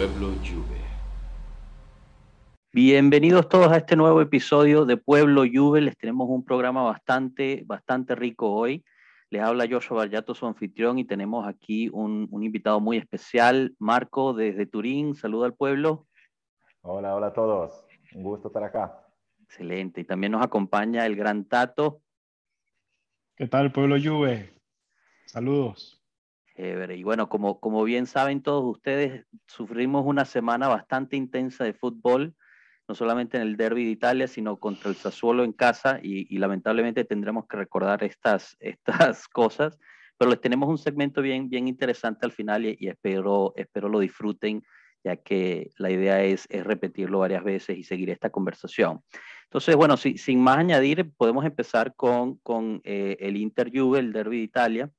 Pueblo Juve. Bienvenidos todos a este nuevo episodio de Pueblo Juve. Les tenemos un programa bastante, bastante rico hoy. Les habla Joshua Barllato, su anfitrión, y tenemos aquí un, un invitado muy especial, Marco, desde Turín. Saluda al pueblo. Hola, hola a todos. Un gusto estar acá. Excelente. Y también nos acompaña el gran Tato. ¿Qué tal, pueblo Juve? Saludos. Y bueno, como, como bien saben todos ustedes, sufrimos una semana bastante intensa de fútbol, no solamente en el derby de Italia, sino contra el Sassuolo en casa, y, lamentablemente tendremos que recordar estas, estas cosas, pero les tenemos un segmento bien, bien interesante al final y, espero, espero lo disfruten, ya que la idea es, es repetirlo varias veces y seguir esta conversación. Entonces, bueno, sin más añadir, podemos empezar con, con eh, el Inter Juve, el derby de Italia.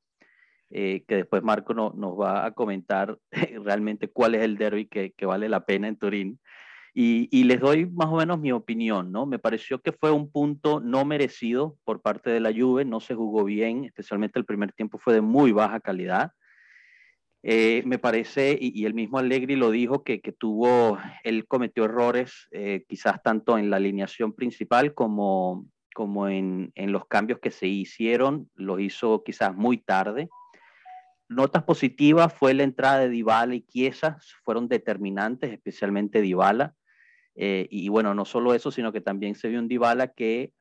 Eh, que después Marco nos va a comentar realmente cuál es el derby que, que vale la pena en Turín. Y, y, les doy más o menos mi opinión, ¿no? Me pareció que fue un punto no merecido por parte de la Juve, no se jugó bien, especialmente el primer tiempo fue de muy baja calidad. Eh, me parece, y, y, el mismo Allegri lo dijo, que, que tuvo, él cometió errores, eh, quizás tanto en la alineación principal como, como en, en los cambios que se hicieron, los hizo quizás muy tarde Notas positivas fue la entrada de Dybala y Chiesa, fueron determinantes, especialmente Dybala. Eh, y bueno, no solo eso, sino que también se vio un Dybala que,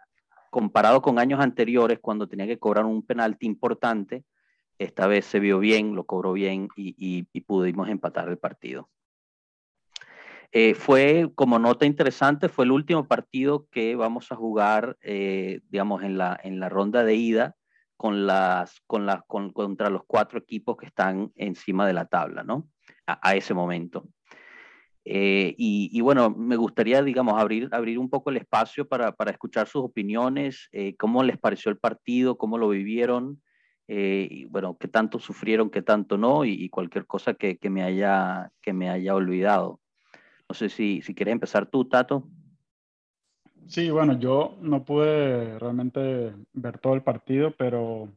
comparado con años anteriores, cuando tenía que cobrar un penalti importante, esta vez se vio bien, lo cobró bien y, pudimos empatar el partido. Eh, fue, como nota interesante, fue el último partido que vamos a jugar, eh, digamos, en la, en la ronda de ida con las, con las, con, contra los cuatro equipos que están encima de la tabla, ¿no? A, ese momento. Eh, y, bueno, me gustaría, digamos, abrir, abrir un poco el espacio para, escuchar sus opiniones, eh, cómo les pareció el partido, cómo lo vivieron, eh, bueno, qué tanto sufrieron, qué tanto no, y, cualquier cosa que, que, me haya, que me haya olvidado. No sé si, si quieres empezar tú, Tato. Sí, bueno, yo no pude realmente ver todo el partido, pero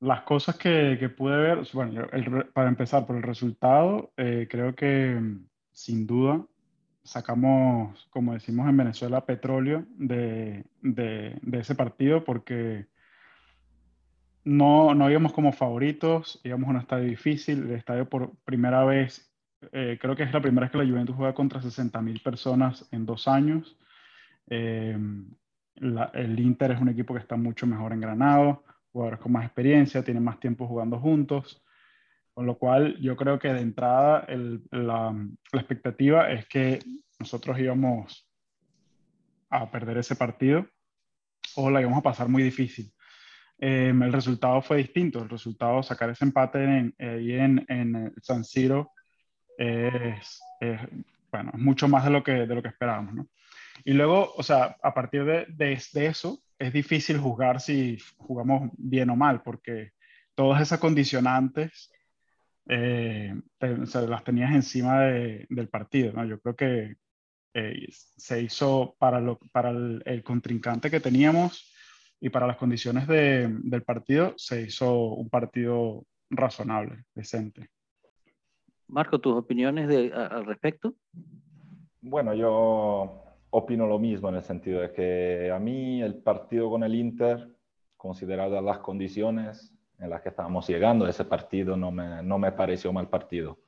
las cosas que, que pude ver, bueno, para empezar por el resultado, eh, creo que sin duda sacamos, como decimos en Venezuela, petróleo de, de, ese partido porque no, no íbamos como favoritos, íbamos a un estadio difícil, el estadio por primera vez, eh, creo que es la primera vez que la Juventus juega contra 60 mil personas en dos años. Eh, el Inter es un equipo que está mucho mejor engranado, jugadores con más experiencia, tienen más tiempo jugando juntos, con lo cual yo creo que de entrada la, expectativa es que nosotros íbamos a perder ese partido o la íbamos a pasar muy difícil. Eh, el resultado fue distinto, el resultado, sacar ese empate en, en, en San Siro es, es mucho más de lo que, de lo que esperábamos, ¿no? Y luego, o sea, a partir de, de, eso, es difícil juzgar si jugamos bien o mal, porque todas esas condicionantes eh, las tenías encima de, del partido, ¿no? Yo creo que eh, se hizo para, lo, para el, el, contrincante que teníamos y para las condiciones de, del partido, se hizo un partido razonable, decente. Marco, ¿tus opiniones de, al respecto? Bueno, yo opino lo mismo en el sentido de que a mí el partido con el Inter, consideradas las condiciones en las que estábamos llegando, ese partido no me, no me pareció mal partido.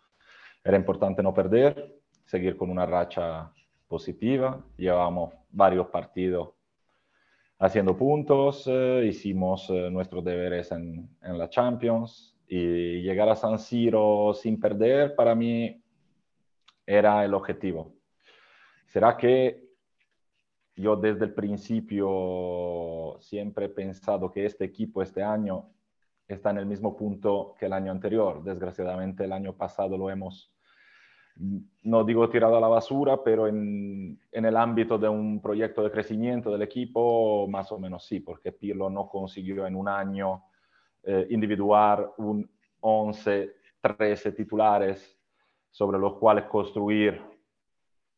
Era importante no perder, seguir con una racha positiva. Llevamos varios partidos haciendo puntos, eh, hicimos eh, nuestros deberes en, en la Champions y llegar a San Siro sin perder para mí era el objetivo. ¿Será que yo desde el principio siempre he pensado que este equipo este año está en el mismo punto que el año anterior. Desgraciadamente el año pasado lo hemos, no digo tirado a la basura, pero en, en el ámbito de un proyecto de crecimiento del equipo, más o menos sí, porque Pirlo no consiguió en un año eh, individuar un 11, 13 titulares sobre los cuales construir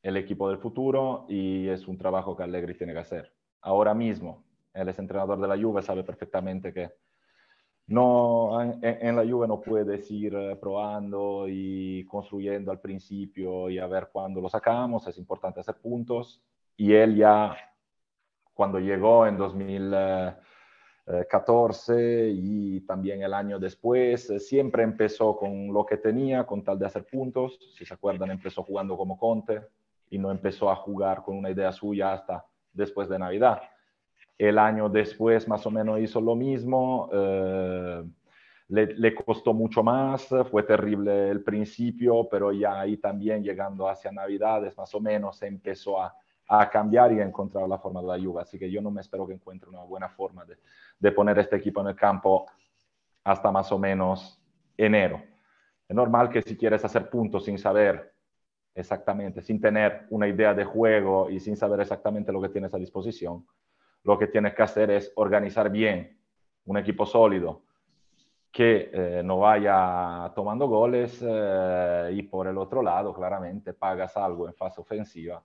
el equipo del futuro y es un trabajo que Allegri tiene que hacer. Ahora mismo, él es entrenador de la Juve, sabe perfectamente que no, en, la Juve no puedes ir eh, probando y construyendo al principio y a ver cuándo lo sacamos, es importante hacer puntos. Y él ya, cuando llegó en 2014 y también el año después, eh, siempre empezó con lo que tenía, con tal de hacer puntos. Si se acuerdan, empezó jugando como Conte y no empezó a jugar con una idea suya hasta después de Navidad. El año después más o menos hizo lo mismo. Eh, le, costó mucho más, fue terrible el principio, pero ya ahí también llegando hacia Navidades más o menos se empezó a, cambiar y a encontrar la forma de la Juve. Así que yo no me espero que encuentre una buena forma de, de poner este equipo en el campo hasta más o menos enero. Es normal que si quieres hacer puntos sin saber exactamente, sin tener una idea de juego y sin saber exactamente lo que tienes a disposición, lo que tienes que hacer es organizar bien un equipo sólido que eh, no vaya tomando goles eh, y por el otro lado, claramente, pagas algo en fase ofensiva.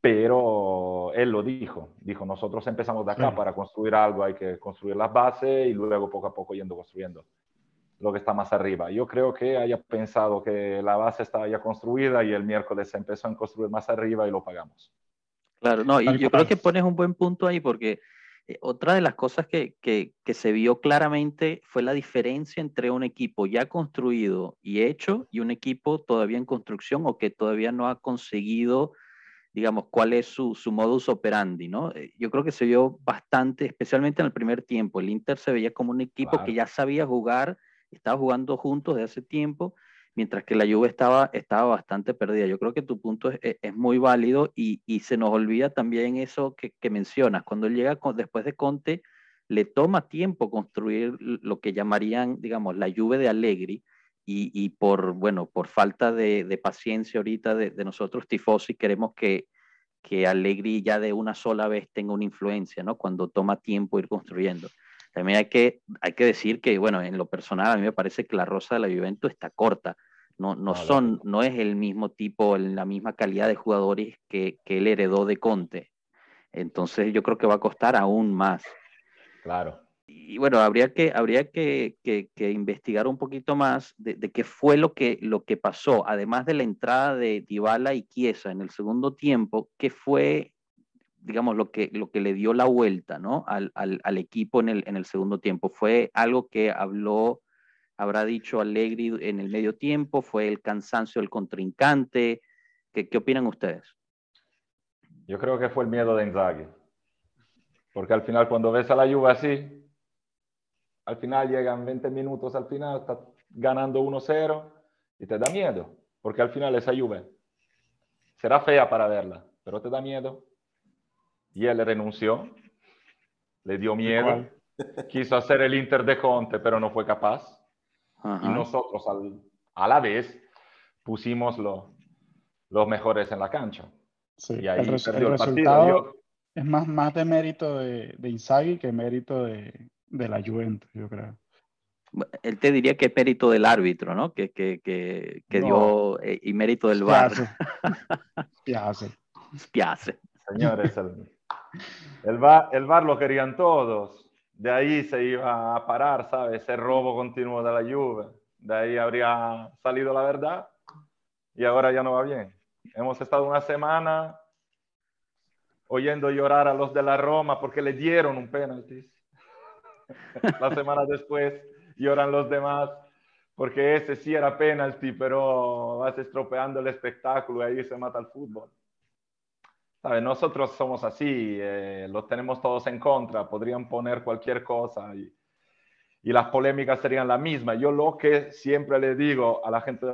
Pero él lo dijo, dijo, nosotros empezamos de acá para construir algo, hay que construir las bases y luego poco a poco yendo construyendo lo que está más arriba. Yo creo que haya pensado que la base estaba ya construida y el miércoles empezó a construir más arriba y lo pagamos. Claro, no, y yo creo que pones un buen punto ahí porque eh, otra de las cosas que, que, que, se vio claramente fue la diferencia entre un equipo ya construido y hecho y un equipo todavía en construcción o que todavía no ha conseguido, digamos, cuál es su, su modus operandi, ¿no? Eh, yo creo que se vio bastante, especialmente en el primer tiempo. El Inter se veía como un equipo que ya sabía jugar, estaba jugando juntos de hace tiempo mientras que la Juve estaba, estaba bastante perdida. Yo creo que tu punto es, es muy válido y, y, se nos olvida también eso que, que mencionas. Cuando llega después de Conte, le toma tiempo construir lo que llamarían, digamos, la Juve de Allegri y, y por, bueno, por falta de, de paciencia ahorita de, de, nosotros tifosi queremos que, que Allegri ya de una sola vez tenga una influencia, ¿no? Cuando toma tiempo ir construyendo. También hay que, hay que decir que, bueno, en lo personal a mí me parece que la rosa de la Juventus está corta no, no, son, no es el mismo tipo, la misma calidad de jugadores que, que él heredó de Conte. Entonces yo creo que va a costar aún más. Claro. Y bueno, habría que, habría que, que, que investigar un poquito más de, de, qué fue lo que, lo que pasó, además de la entrada de Dybala y Chiesa en el segundo tiempo, qué fue, digamos, lo que, lo que le dio la vuelta ¿no? al, al, al equipo en el, en el segundo tiempo. Fue algo que habló habrá dicho Allegri en el medio tiempo, fue el cansancio del contrincante. ¿Qué, qué opinan ustedes? Yo creo que fue el miedo de Inzaghi. Porque al final, cuando ves a la Juve así, al final llegan 20 minutos al final, está ganando 1-0 y te da miedo. Porque al final esa Juve será fea para verla, pero te da miedo. Y él renunció, le dio miedo, quiso hacer el Inter de Conte, pero no fue capaz y nosotros a la vez pusimos los mejores en la cancha. y ahí el, resultado es más, más de mérito de, de Inzaghi que mérito de, de, la Juventus, yo creo. Él te diría que es mérito del árbitro, ¿no? Que, que, que, que dio eh, y mérito del VAR. Spiace. Spiace. Señores, el, el, VAR lo querían todos de ahí se iba a parar, ¿sabes? Ese robo continuo de la lluvia. De ahí habría salido la verdad y ahora ya no va bien. Hemos estado una semana oyendo llorar a los de la Roma porque le dieron un penalti. la semana después lloran los demás porque ese sí era penalti, pero vas estropeando el espectáculo y ahí se mata el fútbol. Nosotros somos así, eh, los tenemos todos en contra, podrían poner cualquier cosa y, y las polémicas serían la misma. Yo lo que siempre le digo a la gente...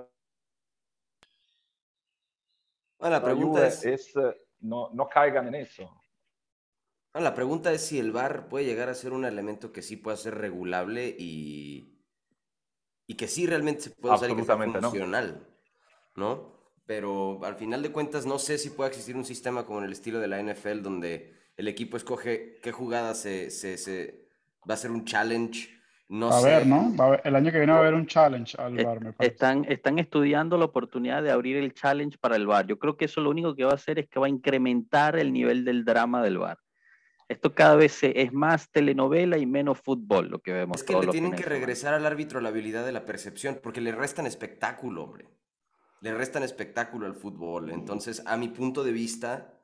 Bueno, la pregunta es... es eh, no, no, caigan en eso. La pregunta es si el VAR puede llegar a ser un elemento que sí pueda ser regulable y, y que sí realmente se pueda usar y que sea funcional, ¿no? ¿no? Pero al final de cuentas no sé si puede existir un sistema como en el estilo de la NFL donde el equipo escoge qué jugada se, se, se va a ser un challenge. No a ver, ¿no? el año que viene va a haber un challenge al eh, bar, me parece. Están, están estudiando la oportunidad de abrir el challenge para el bar. Yo creo que eso lo único que va a hacer es que va a incrementar el nivel del drama del bar. Esto cada vez es más telenovela y menos fútbol lo que vemos. Es que le tienen que regresar al árbitro la habilidad de la percepción, porque le restan espectáculo, hombre. Le restan espectáculo al fútbol. Entonces, a mi punto de vista,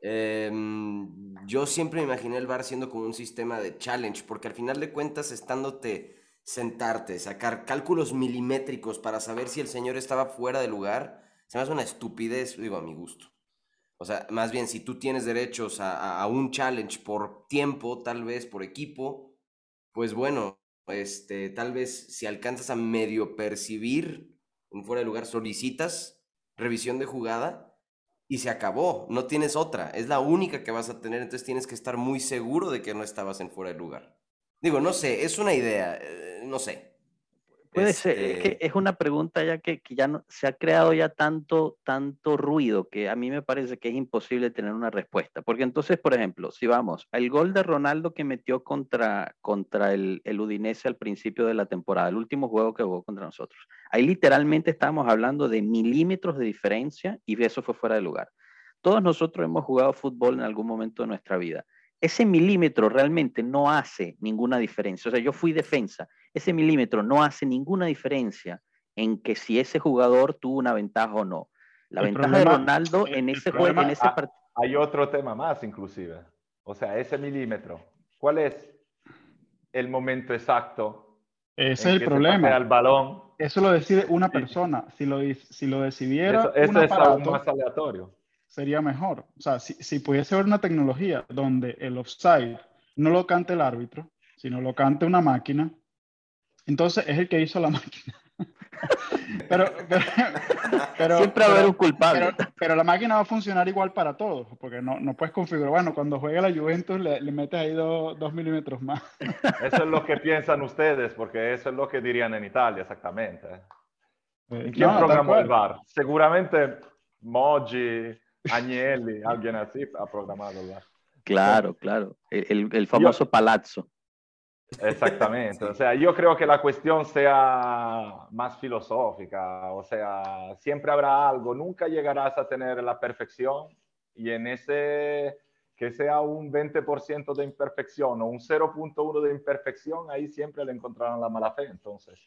em, yo siempre me imaginé el VAR siendo como un sistema de challenge, porque al final de cuentas, estándote sentarte, sacar cálculos milimétricos para saber si el señor estaba fuera de lugar, se me hace una estupidez, digo, a mi gusto. O sea, más bien, si tú tienes derechos a, un challenge por tiempo, tal vez por equipo, pues bueno, este, tal vez si alcanzas a medio percibir un fuera de lugar, solicitas revisión de jugada y se acabó, no tienes otra, es la única que vas a tener, entonces tienes que estar muy seguro de que no estabas en fuera de lugar. Digo, no sé, es una idea, eh, no sé. Puede ser, es, que este es una pregunta ya que, ya no, se ha creado ya tanto, tanto ruido que a mí me parece que es imposible tener una respuesta. Porque entonces, por ejemplo, si vamos, el gol de Ronaldo que metió contra, contra el, el Udinese al principio de la temporada, el último juego que jugó contra nosotros, ahí literalmente estábamos hablando de milímetros de diferencia y eso fue fuera de lugar. Todos nosotros hemos jugado fútbol en algún momento de nuestra vida ese milímetro realmente no hace ninguna diferencia. O sea, yo fui defensa, ese milímetro no hace ninguna diferencia en que si ese jugador tuvo una ventaja o no. La ventaja de Ronaldo en ese juego, en ese partido. Hay otro tema más, inclusive. O sea, ese milímetro. ¿Cuál es el momento exacto? Ese es el problema. El balón. Eso lo decide una persona. Si lo, si lo decidiera. Eso, es aún más aleatorio sería mejor. O sea, si, si pudiese haber una tecnología donde el offside no lo cante el árbitro, sino lo cante una máquina, entonces es el que hizo la máquina. pero, pero, Siempre va a haber un culpable. Pero, la máquina va a funcionar igual para todos, porque no, no puedes configurar. Bueno, cuando juega la Juventus le, le metes ahí dos milímetros más. Eso es lo que piensan ustedes, porque eso es lo que dirían en Italia exactamente. Eh, ¿Quién programó el VAR? Seguramente Moggi, Agnelli, alguien así ha programado. Claro, claro. El, el famoso palazzo. Exactamente, o sea, yo creo que la cuestión sea más filosófica, o sea, siempre habrá algo, nunca llegarás a tener la perfección y en ese que sea un 20% de imperfección o un 0.1 de imperfección, ahí siempre le encontrarán la mala fe, entonces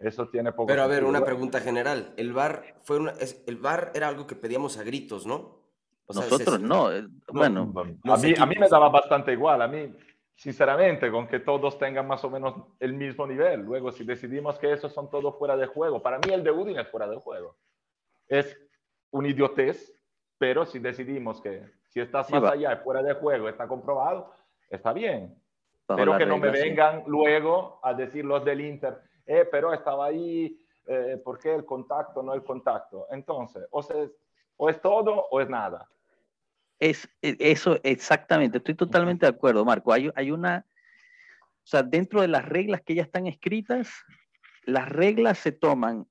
eso tiene poco Pero a ver, una pregunta general. El bar fue una, el bar era algo que pedíamos a gritos, ¿no? Nosotros no. Eh, bueno, a, mí, a mí me daba bastante igual. A mí, sinceramente, con que todos tengan más o menos el mismo nivel. Luego, si decidimos que esos son todos fuera de juego, para mí el de Udin es fuera de juego. Es un idiotez, pero si decidimos que si estás más allá y fuera de juego, está comprobado, está bien. pero que no me vengan luego a decir los del Inter eh, pero estaba ahí, eh, ¿por qué el contacto, no el contacto? Entonces, o, o es todo o es nada. Es e, eso exactamente, estoy totalmente de acuerdo, Marco. Hay, hay una, o sea, dentro de las reglas que ya están escritas, las reglas se toman,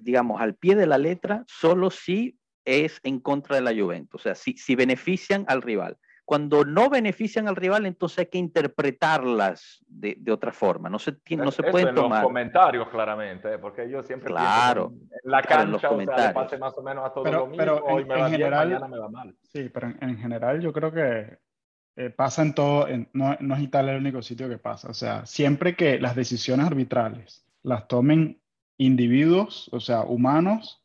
digamos, al pie de la letra solo si es en contra de la Juventus, o sea, si, si benefician al rival. Cuando no benefician al rival, entonces hay que interpretarlas de, de otra forma. No se, no se pueden en tomar. los comentarios, claramente, ¿eh? porque yo siempre claro, en la cancha, o sea, pase más o menos a todo lo mismo, pero hoy me va general, bien, mañana me va mal. Sí, pero en, general yo creo que eh, pasa en todo, no, no, es Italia el único sitio que pasa. O sea, siempre que las decisiones arbitrales las tomen individuos, o sea, humanos,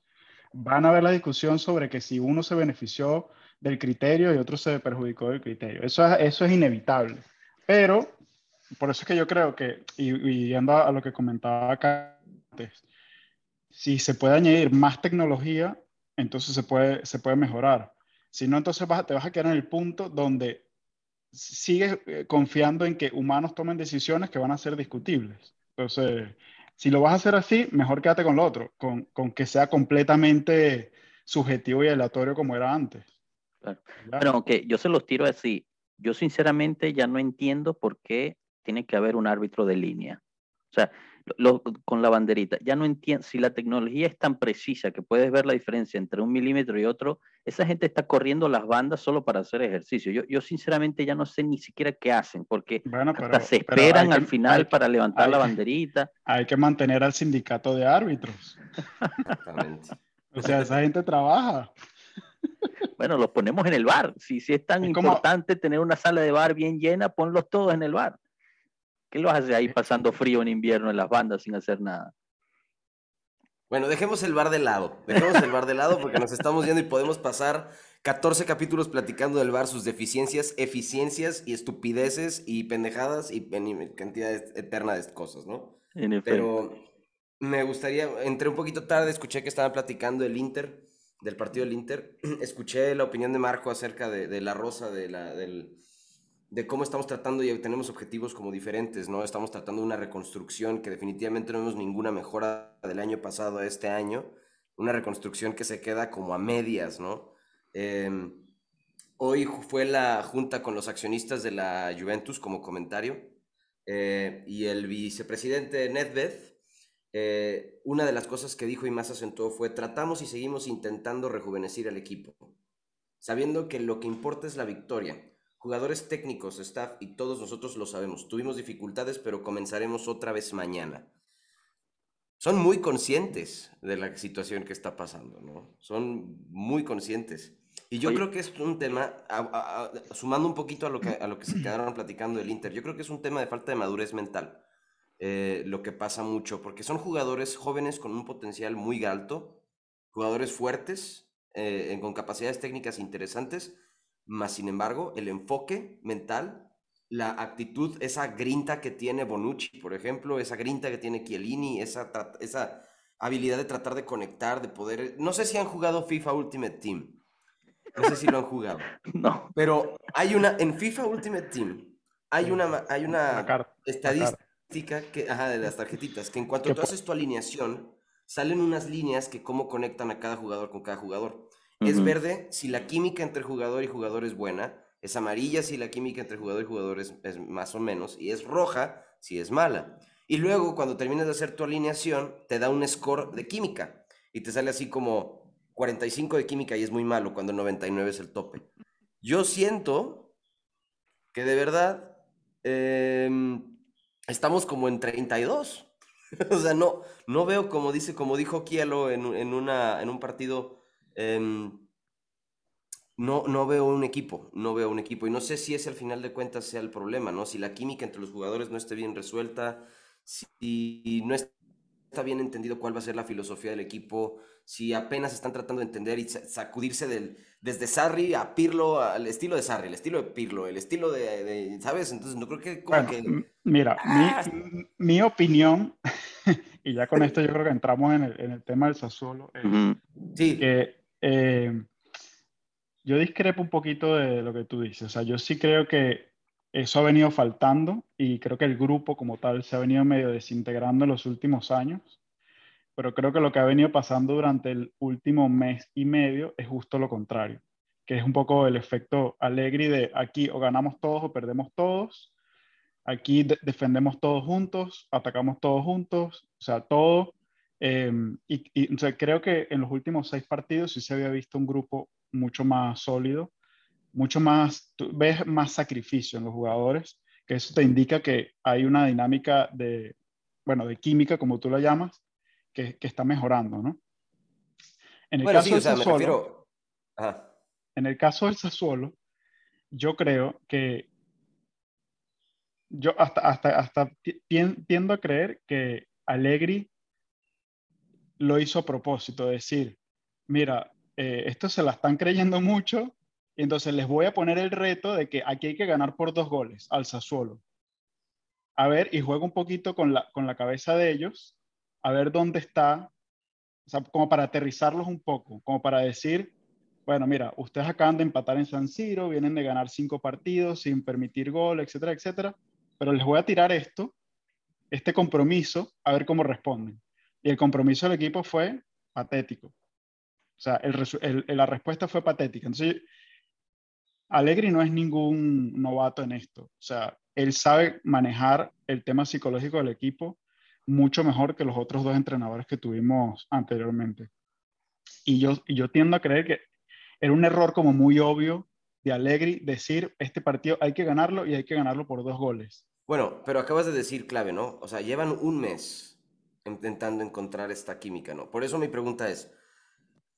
van a haber la discusión sobre que si uno se benefició del criterio y otro se perjudicó del criterio. Eso es, eso es inevitable. Pero, por eso es que yo creo que, y, yendo a, lo que comentaba acá antes, si se puede añadir más tecnología, entonces se puede, se puede mejorar. Si no, entonces vas, te vas a quedar en el punto donde sigues eh, confiando en que humanos tomen decisiones que van a ser discutibles. Entonces, si lo vas a hacer así, mejor quédate con lo otro, con, con que sea completamente subjetivo y aleatorio como era antes. Pero aunque yo se los tiro así, yo sinceramente ya no entiendo por qué tiene que haber un árbitro de línea. O sea, con la banderita, ya no entiendo, si la tecnología es tan precisa que puedes ver la diferencia entre un milímetro y otro, esa gente está corriendo las bandas solo para hacer ejercicio. Yo, yo sinceramente ya no sé ni siquiera qué hacen, porque hasta se esperan al final para levantar la banderita. Hay que mantener al sindicato de árbitros. o sea, esa gente trabaja. Bueno, los ponemos en el bar. Si, si es tan importante tener una sala de bar bien llena, ponlos todos en el bar. ¿Qué lo hace ahí pasando frío en invierno en las bandas sin hacer nada? Bueno, dejemos el bar de lado. Dejemos el bar de lado porque nos estamos yendo y podemos pasar 14 capítulos platicando del bar, sus deficiencias, eficiencias y estupideces y pendejadas y cantidad eterna de cosas, ¿no? Pero me gustaría, entré un poquito tarde, escuché que estaban platicando del Inter, del partido del Inter. Escuché la opinión de Marco acerca de, la rosa, de, la, de cómo estamos tratando y tenemos objetivos como diferentes, ¿no? Estamos tratando una reconstrucción que definitivamente no vemos ninguna mejora del año pasado a este año. Una reconstrucción que se queda como a medias, ¿no? Em, hoy fue la junta con los accionistas de la Juventus como comentario eh, y el vicepresidente Nedved, eh, una de las cosas que dijo y más acentuó fue tratamos y seguimos intentando rejuvenecer al equipo, sabiendo que lo que importa es la victoria. Jugadores técnicos, staff y todos nosotros lo sabemos. Tuvimos dificultades, pero comenzaremos otra vez mañana son muy conscientes de la situación que está pasando, ¿no? Son muy conscientes. Y yo creo que es un tema, sumando un poquito a lo, que, a lo que se quedaron platicando del Inter, yo creo que es un tema de falta de madurez mental, eh, lo que pasa mucho, porque son jugadores jóvenes con un potencial muy alto, jugadores fuertes, eh, con capacidades técnicas interesantes, más sin embargo, el enfoque mental, la actitud, esa grinta que tiene Bonucci, por ejemplo, esa grinta que tiene Chiellini, esa, esa habilidad de tratar de conectar, de poder... No sé si han jugado FIFA Ultimate Team. No sé si lo han jugado. No. Pero hay una, en FIFA Ultimate Team, hay una, hay una que, ajá, de las tarjetitas, que en cuanto tú haces tu alineación, salen unas líneas que cómo conectan a cada jugador con cada jugador. Es verde si la química entre jugador y jugador es buena, es amarilla si la química entre jugador y jugador es, es más o menos, y es roja si es mala. Y luego, cuando terminas de hacer tu alineación, te da un score de química, y te sale así como 45 de química y es muy malo cuando 99 es el tope. Yo siento que de verdad em, estamos como en 32. o sea, no, no veo como dice, como dijo Kielo en, en, una, en un partido, em, no, no veo un equipo, no veo un equipo. Y no sé si ese al final de cuentas sea el problema, ¿no? Si la química entre los jugadores no esté bien resuelta, si no está bien entendido cuál va a ser la filosofía del equipo, si apenas están tratando de entender y sacudirse del, desde Sarri a Pirlo, al estilo de Sarri, el estilo de Pirlo, el estilo de, ¿sabes? Entonces no creo que... Mira, ah, mi, opinión, y ya con esto yo creo que entramos en el, tema del Sassuolo, sí. que eh, yo discrepo un poquito de lo que tú dices, o sea, yo sí creo que eso ha venido faltando y creo que el grupo como tal se ha venido medio desintegrando en los últimos años pero creo que lo que ha venido pasando durante el último mes y medio es justo lo contrario, que es un poco el efecto alegre de aquí o ganamos todos o perdemos todos, aquí defendemos todos juntos, atacamos todos juntos, o sea, todo. Em, y, creo que en los últimos seis partidos sí se había visto un grupo mucho más sólido, mucho más, ves más sacrificio en los jugadores, que eso te indica que hay una dinámica de, bueno, de química, como tú la llamas, que, está mejorando, ¿no? En el caso del Sassuolo, En el caso del Sassuolo, yo creo que yo hasta, hasta, hasta tiendo a creer que Allegri lo hizo a propósito, decir, mira, eh, esto se la están creyendo mucho, entonces les voy a poner el reto de que aquí hay que ganar por dos goles al Sassuolo. A ver, y juego un poquito con la, con la cabeza de ellos a ver dónde está, o sea, como para aterrizarlos un poco, como para decir, bueno, mira, ustedes acaban de empatar en San Siro, vienen de ganar cinco partidos sin permitir gol, etcétera, etcétera, pero les voy a tirar esto, este compromiso, a ver cómo responden. Y el compromiso del equipo fue patético. O sea, la respuesta fue patética. Entonces, Allegri no es ningún novato en esto. O sea, él sabe manejar el tema psicológico del equipo mucho mejor que los otros dos entrenadores que tuvimos anteriormente. Y yo, yo tiendo a creer que era un error como muy obvio de Allegri decir, este partido hay que ganarlo y hay que ganarlo por dos goles. Bueno, pero acabas de decir clave, ¿no? O sea, llevan un mes intentando encontrar esta química, ¿no? Por eso mi pregunta es,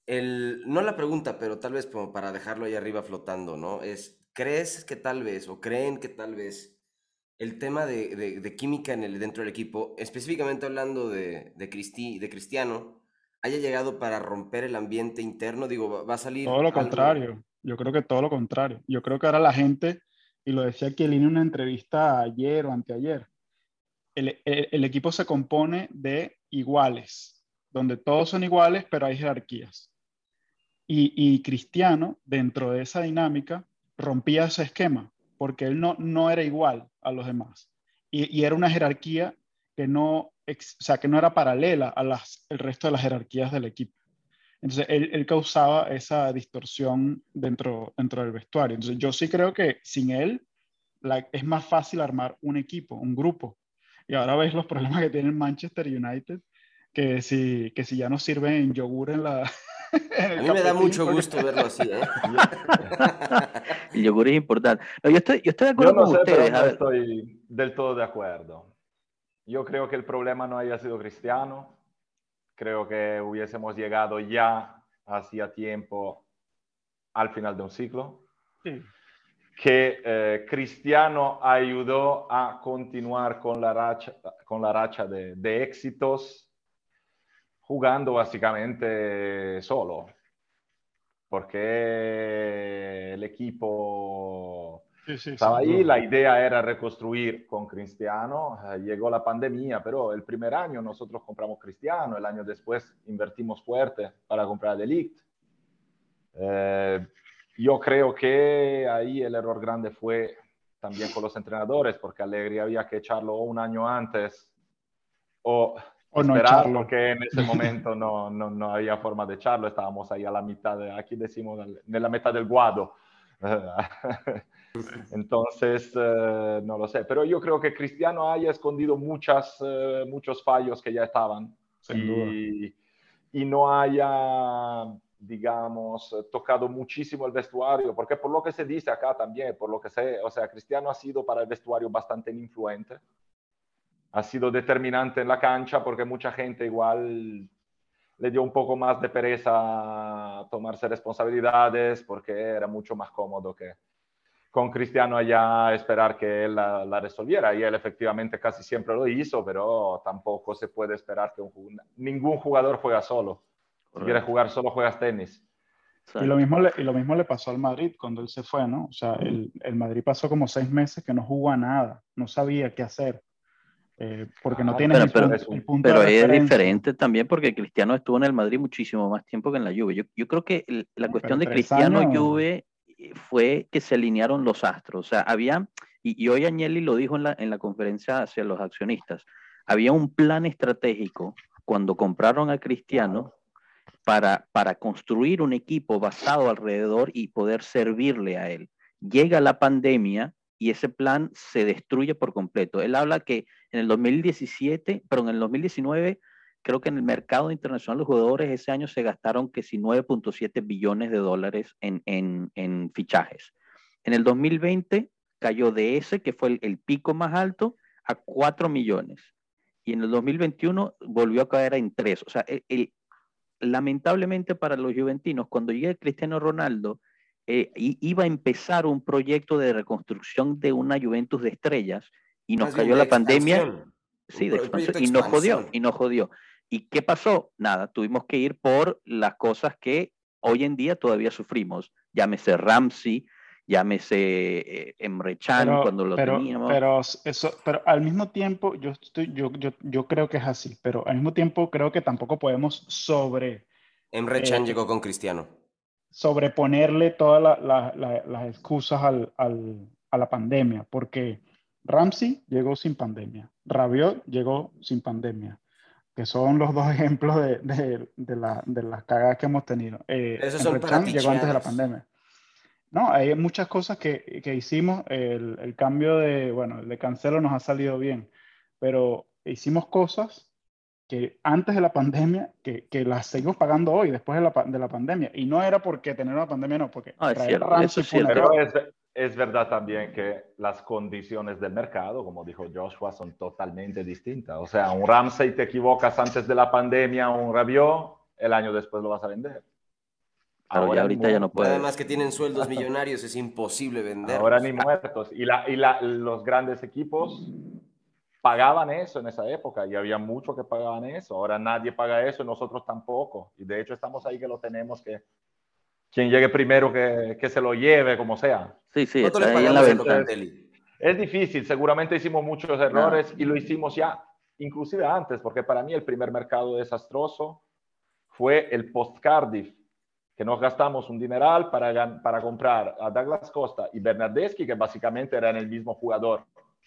el, no la pregunta, pero tal vez como para dejarlo ahí arriba flotando, ¿no? Es, ¿crees que tal vez, o creen que tal vez el tema de, química en el, dentro del equipo, específicamente hablando de, de, de Cristiano, haya llegado para romper el ambiente interno? Digo, va a salir... Todo lo contrario, yo creo que todo lo contrario. Yo creo que ahora la gente, y lo decía que en una entrevista ayer o anteayer, el, el equipo se compone de iguales, donde todos son iguales, pero hay jerarquías. Y, Cristiano, dentro de esa dinámica, rompía ese esquema, porque él no, no era igual a los demás. Y, era una jerarquía que no, o sea, que no era paralela a las, el resto de las jerarquías del equipo. Entonces, él, causaba esa distorsión dentro, dentro del vestuario. Entonces, yo sí creo que sin él es más fácil armar un equipo, un grupo. Y ahora ves los problemas que tiene Manchester United, que si, que si ya no sirven yogur en la, A mí me da mucho gusto verlo así, ¿eh? el yogur es importante. yo, estoy, yo estoy de acuerdo con ustedes. No estoy del todo de acuerdo. Yo creo que el problema no haya sido cristiano. Creo que hubiésemos llegado ya hacía tiempo al final de un ciclo. Que eh, Cristiano ayudó a continuar con la racha, con la racha de, de éxitos jugando básicamente solo, porque el equipo estaba ahí, la idea era reconstruir con Cristiano, llegó la pandemia, pero el primer año nosotros compramos Cristiano, el año después invertimos fuerte para comprar Delict. Eh, yo creo que ahí el error grande fue también con los entrenadores, porque Allegri había que echarlo un año antes o o no echarlo. porque en ese momento no, no, no, había forma de echarlo, estábamos ahí a la mitad, de, aquí decimos, en la mitad del guado. Entonces, eh, no lo sé, pero yo creo que Cristiano haya escondido muchas, eh, muchos fallos que ya estaban. Y, y, no haya, digamos, tocado muchísimo el vestuario, porque por lo que se dice acá también, por lo que sé, o sea, Cristiano ha sido para el vestuario bastante influente ha sido determinante en la cancha porque mucha gente igual le dio un poco más de pereza tomarse responsabilidades porque era mucho más cómodo que con Cristiano allá esperar que él la, resolviera y él efectivamente casi siempre lo hizo, pero tampoco se puede esperar que ningún jugador juega solo. Si quieres jugar solo juegas tenis. Y lo, mismo le, y lo mismo le pasó al Madrid cuando él se fue, ¿no? O sea, el, el Madrid pasó como seis meses que no jugó a nada, no sabía qué hacer. Eh, porque no ah, tiene pero, pero, es diferente también porque Cristiano estuvo en el Madrid muchísimo más tiempo que en la Juve. Yo, yo creo que la cuestión de Cristiano y Juve eh, fue que se alinearon los astros. O sea, había, y, hoy Agnelli lo dijo en la, en la conferencia hacia los accionistas, había un plan estratégico cuando compraron a Cristiano para, para construir un equipo basado alrededor y poder servirle a él. Llega la pandemia y ese plan se destruye por completo. Él habla que en el 2017, pero en el 2019, creo que en el mercado internacional de jugadores ese año se gastaron que si 9.7 billones de dólares en, en, en, fichajes. En el 2020 cayó de ese, que fue el, pico más alto, a 4 millones. Y en el 2021 volvió a caer en 3. O sea, el, lamentablemente para los juventinos, cuando llega Cristiano Ronaldo, eh, iba a empezar un proyecto de reconstrucción de una Juventus de estrellas y nos cayó la pandemia. Sí, de y nos jodió, y nos jodió. ¿Y qué pasó? Nada, tuvimos que ir por las cosas que hoy en día todavía sufrimos. Llámese Ramsey, llámese eh, Emre Can cuando lo teníamos. Pero, eso, pero al mismo tiempo, yo, estoy, yo, yo, yo, creo que es así, pero al mismo tiempo creo que tampoco podemos sobre... Emre Can eh, llegó con Cristiano sobreponerle todas las excusas al, al, a la pandemia, porque Ramsey llegó sin pandemia, Rabiot llegó sin pandemia, que son los dos ejemplos de, de, de, la, de las cagadas que hemos tenido. Eh, Esos son llegó antes de la pandemia. No, hay muchas cosas que, que hicimos. El, el, cambio de, bueno, el de Cancelo nos ha salido bien, pero hicimos cosas que antes de la pandemia, que, que las seguimos pagando hoy, después de la, de la pandemia. Y no era porque tener una pandemia, no, porque ah, es cierto, Pero es, es, verdad también que las condiciones del mercado, como dijo Joshua, son totalmente distintas. O sea, un Ramsey te equivocas antes de la pandemia, un Rabiot, el año después lo vas a vender. ahora ahorita ya no puede. Además que tienen sueldos millonarios, es imposible vender. Ahora ni muertos. Y, la, y la, los grandes equipos pagaban eso en esa época y había muchos que pagaban eso. Ahora nadie paga eso y nosotros tampoco. Y de hecho estamos ahí que lo tenemos que quien llegue primero que, que se lo lleve, como sea. Sí, sí, está ahí en la venta. Es difícil, seguramente hicimos muchos errores y lo hicimos ya, inclusive antes, porque para mí el primer mercado desastroso fue el post-Cardiff, que nos gastamos un dineral para, para comprar a Douglas Costa y Bernardeschi, que básicamente eran el mismo jugador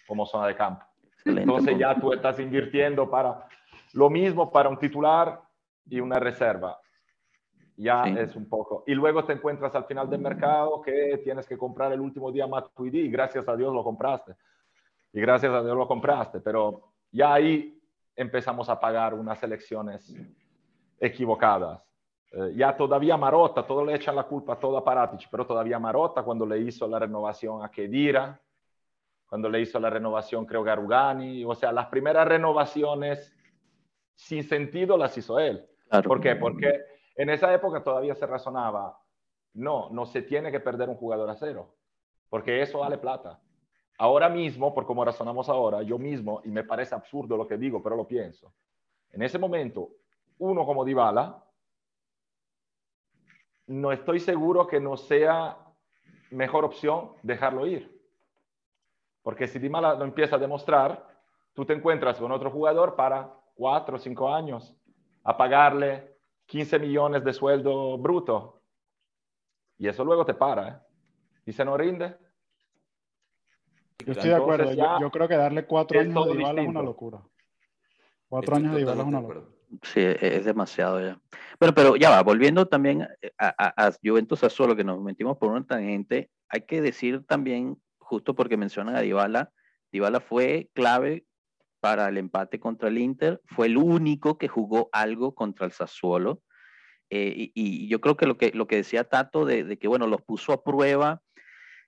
como zona de campo. Entonces ya tú estás invirtiendo para lo mismo para un titular y una reserva. Ya es un poco. Y luego te encuentras al final del mercado que tienes que comprar el último día Matuidi y gracias a Dios lo compraste. Y gracias a Dios lo compraste. Pero ya ahí empezamos a pagar unas elecciones equivocadas. Eh, ya todavía Marota, todo le echan la culpa todo a Paratic, pero todavía Marota cuando le hizo la renovación a Kedira, cuando le hizo la renovación creo Garugani, o sea, las primeras renovaciones sin sentido las hizo él. ¿Por qué? Porque en esa época todavía se razonaba, no, no se tiene que perder un jugador a cero, porque eso vale plata. Ahora mismo, por como razonamos ahora, yo mismo, y me parece absurdo lo que digo, pero lo pienso, en ese momento, uno como Dybala, no estoy seguro que no sea mejor opción dejarlo ir. Porque si Dybala lo empieza a demostrar, tú te encuentras con otro jugador para cuatro o cinco años a pagarle 15 millones de sueldo bruto. Y eso luego te para, ¿eh? Y se no rinde. Yo estoy de acuerdo. Yo, creo que darle cuatro años de Dybala es una locura. Cuatro años de Dybala es una locura. Sí, es demasiado ya. Pero, pero ya va, volviendo también a, a, a Juventus solo que nos metimos por una tangente, hay que decir también, justo porque mencionan a Dybala, Dybala fue clave para el empate contra el Inter, fue el único que jugó algo contra el Sassuolo. Eh, y, yo creo que lo que, lo que decía Tato de, que, bueno, los puso a prueba,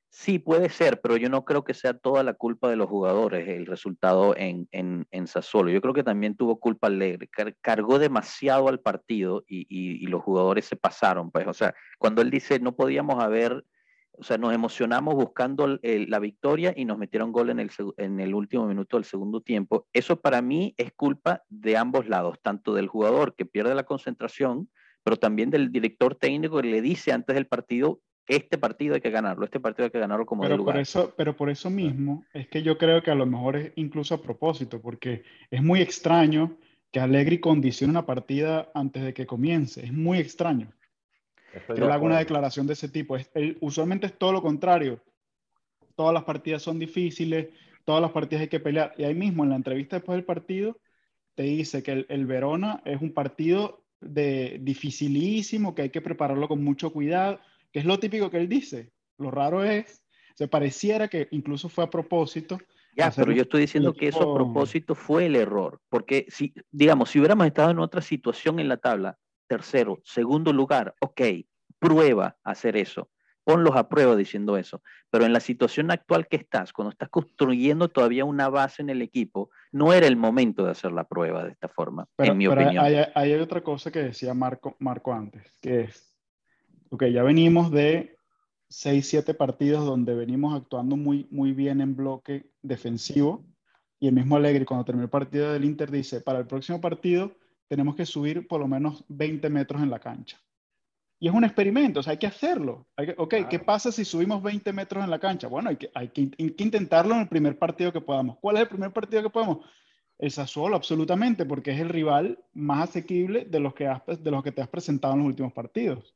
sí puede ser, pero yo no creo que sea toda la culpa de los jugadores el resultado en, en, en Sassuolo. Yo creo que también tuvo culpa Alegre, cargó demasiado al partido y, y, los jugadores se pasaron. Pues, o sea, cuando él dice no podíamos haber o sea, nos emocionamos buscando la victoria y nos metieron gol en el, en el último minuto del segundo tiempo. Eso para mí es culpa de ambos lados, tanto del jugador que pierde la concentración, pero también del director técnico que le dice antes del partido, este partido hay que ganarlo, este partido hay que ganarlo como pero de lugar. Por eso, pero por eso mismo es que yo creo que a lo mejor es incluso a propósito, porque es muy extraño que Allegri condicione una partida antes de que comience. Es muy extraño que él haga una declaración de ese tipo. usualmente es todo lo contrario. Todas las partidas son difíciles, todas las partidas hay que pelear. Y ahí mismo, en la entrevista después del partido, te dice que el, Verona es un partido de dificilísimo, que hay que prepararlo con mucho cuidado, que es lo típico que él dice. Lo raro es, se pareciera que incluso fue a propósito. Ya, pero yo estoy diciendo que eso a propósito fue el error, porque si, digamos, si hubiéramos estado en otra situación en la tabla, tercero, segundo lugar, ok, prueba hacer eso, ponlos a prueba diciendo eso, pero en la situación actual que estás, cuando estás construyendo todavía una base en el equipo, no era el momento de hacer la prueba de esta forma, en mi opinión. Hay, hay, otra cosa que decía Marco, Marco antes, que es, ok, ya venimos de seis, siete partidos donde venimos actuando muy, muy bien en bloque defensivo, y el mismo Alegre cuando terminó el partido del Inter dice, para el próximo partido tenemos que subir por lo menos 20 metros en la cancha. Y es un experimento, o sea, hay que hacerlo. Hay ok, ¿qué pasa si subimos 20 metros en la cancha? Bueno, hay que, hay, que, intentarlo en el primer partido que podamos. ¿Cuál es el primer partido que podamos? El Sassuolo, absolutamente, porque es el rival más asequible de los que, de los que te has presentado en los últimos partidos.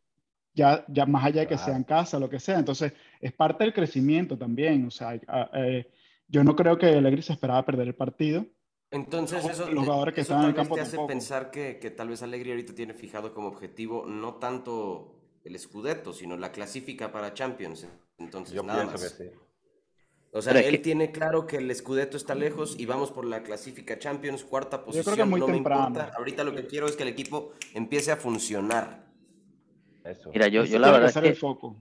Ya, ya más allá de que sea en casa, lo que sea. Entonces, es parte del crecimiento también. O sea, eh, yo no creo que Allegri se esperaba perder el partido entonces, eso, los jugadores que están en el campo te hace pensar que, que, tal vez Alegría ahorita tiene fijado como objetivo no tanto el Scudetto, sino la clasifica para Champions. Entonces, Yo nada más. Que sí. O sea, él tiene claro que el Scudetto está lejos y vamos por la clasifica Champions, cuarta posición. Yo creo que muy no temprano. me importa. Ahorita lo que quiero es que el equipo empiece a funcionar. Eso. Mira, yo, yo la verdad es que el foco.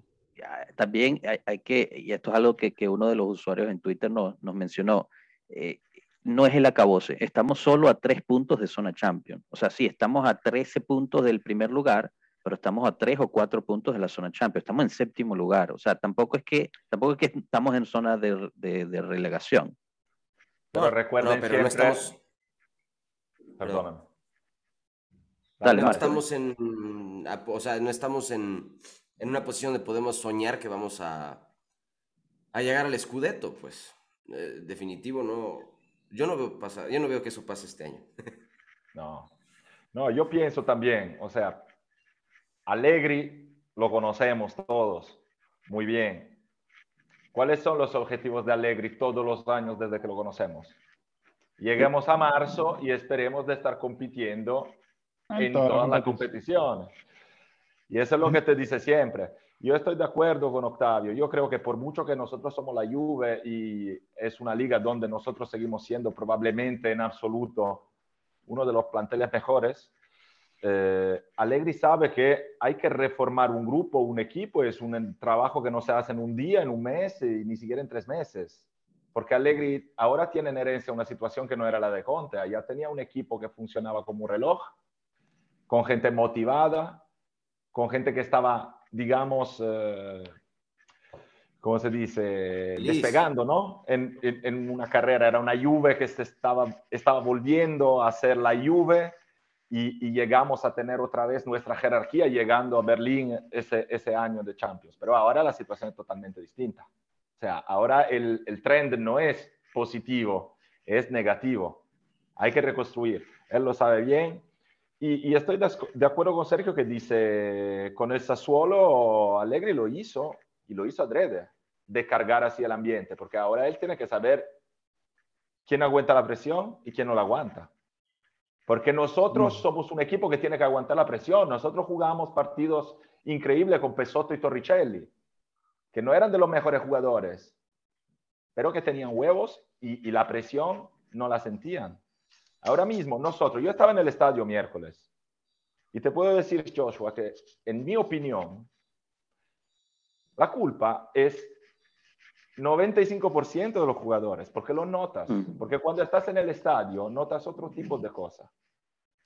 también hay, hay, que, y esto es algo que, que uno de los usuarios en Twitter nos, nos mencionó, eh, no es el acabose. Estamos solo a tres puntos de zona champion. O sea, sí, estamos a 13 puntos del primer lugar, pero estamos a tres o cuatro puntos de la zona Champions, estamos en séptimo lugar, o sea, tampoco es que, tampoco es que estamos en zona de, de, relegación. Pero recuerden pero no estamos... Perdóname. no estamos en, o sea, no estamos en, en una posición donde podemos soñar que vamos a, a llegar al Scudetto, pues. Eh, definitivo, no. Yo no veo pasa, yo no veo que eso pase este año. no. No, yo pienso también, o sea, Allegri lo conocemos todos muy bien. ¿Cuáles son los objetivos de Allegri todos los años desde que lo conocemos? Lleguemos a marzo y esperemos de estar compitiendo en, todas las competiciones. Y eso es lo que te dice siempre. Yo estoy de acuerdo con Octavio. Yo creo que por mucho que nosotros somos la Juve y es una liga donde nosotros seguimos siendo probablemente en absoluto uno de los planteles mejores, eh, Allegri sabe que hay que reformar un grupo, un equipo, es un trabajo que no se hace en un día, en un mes y ni siquiera en tres meses. Porque Allegri ahora tiene en herencia una situación que no era la de Conte. Allá tenía un equipo que funcionaba como un reloj, con gente motivada, con gente que estaba, digamos, eh, ¿cómo se dice? Despegando, ¿no? En, en, una carrera. Era una Juve que se estaba, estaba volviendo a ser la Juve y, llegamos a tener otra vez nuestra jerarquía llegando a Berlín ese, ese año de Champions. Pero ahora la situación es totalmente distinta. O sea, ahora el, el trend no es positivo, es negativo. Hay que reconstruir. Él lo sabe bien, y, estoy de, acuerdo con Sergio que dice, con el Sassuolo Allegri lo hizo y lo hizo adrede, de cargar así el ambiente, porque ahora él tiene que saber quién aguanta la presión y quién no la aguanta. Porque nosotros mm. somos un equipo que tiene que aguantar la presión. Nosotros jugamos partidos increíbles con Pesotto y Torricelli, que no eran de los mejores jugadores, pero que tenían huevos y la presión no la sentían. Ahora mismo, nosotros, yo estaba en el estadio miércoles y te puedo decir, Joshua, que en mi opinión, la culpa es 95% de los jugadores, porque lo notas, porque cuando estás en el estadio notas otro tipo de cosas.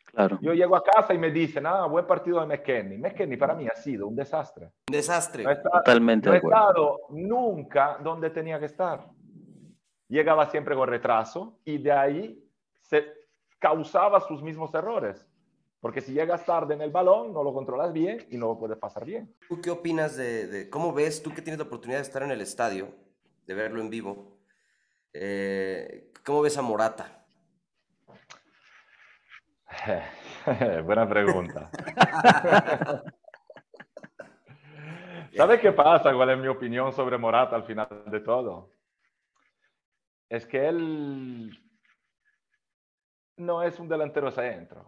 Claro. Yo llego a casa y me dicen, ah, buen partido de McKenny. McKenny para mí ha sido un desastre. Un desastre. Totalmente. No ha estado nunca donde tenía que estar. Llegaba siempre con retraso y de ahí se, causaba sus mismos errores. Porque si llegas tarde en el balón, no lo controlas bien y no lo puedes pasar bien. ¿Tú qué opinas de, cómo ves, tú que tienes la oportunidad de estar en el estadio, de verlo en vivo, eh, cómo ves a Morata? Buena pregunta. ¿Sabe qué pasa? ¿Cuál es mi opinión sobre Morata al final de todo? Es que él no es un delantero centro,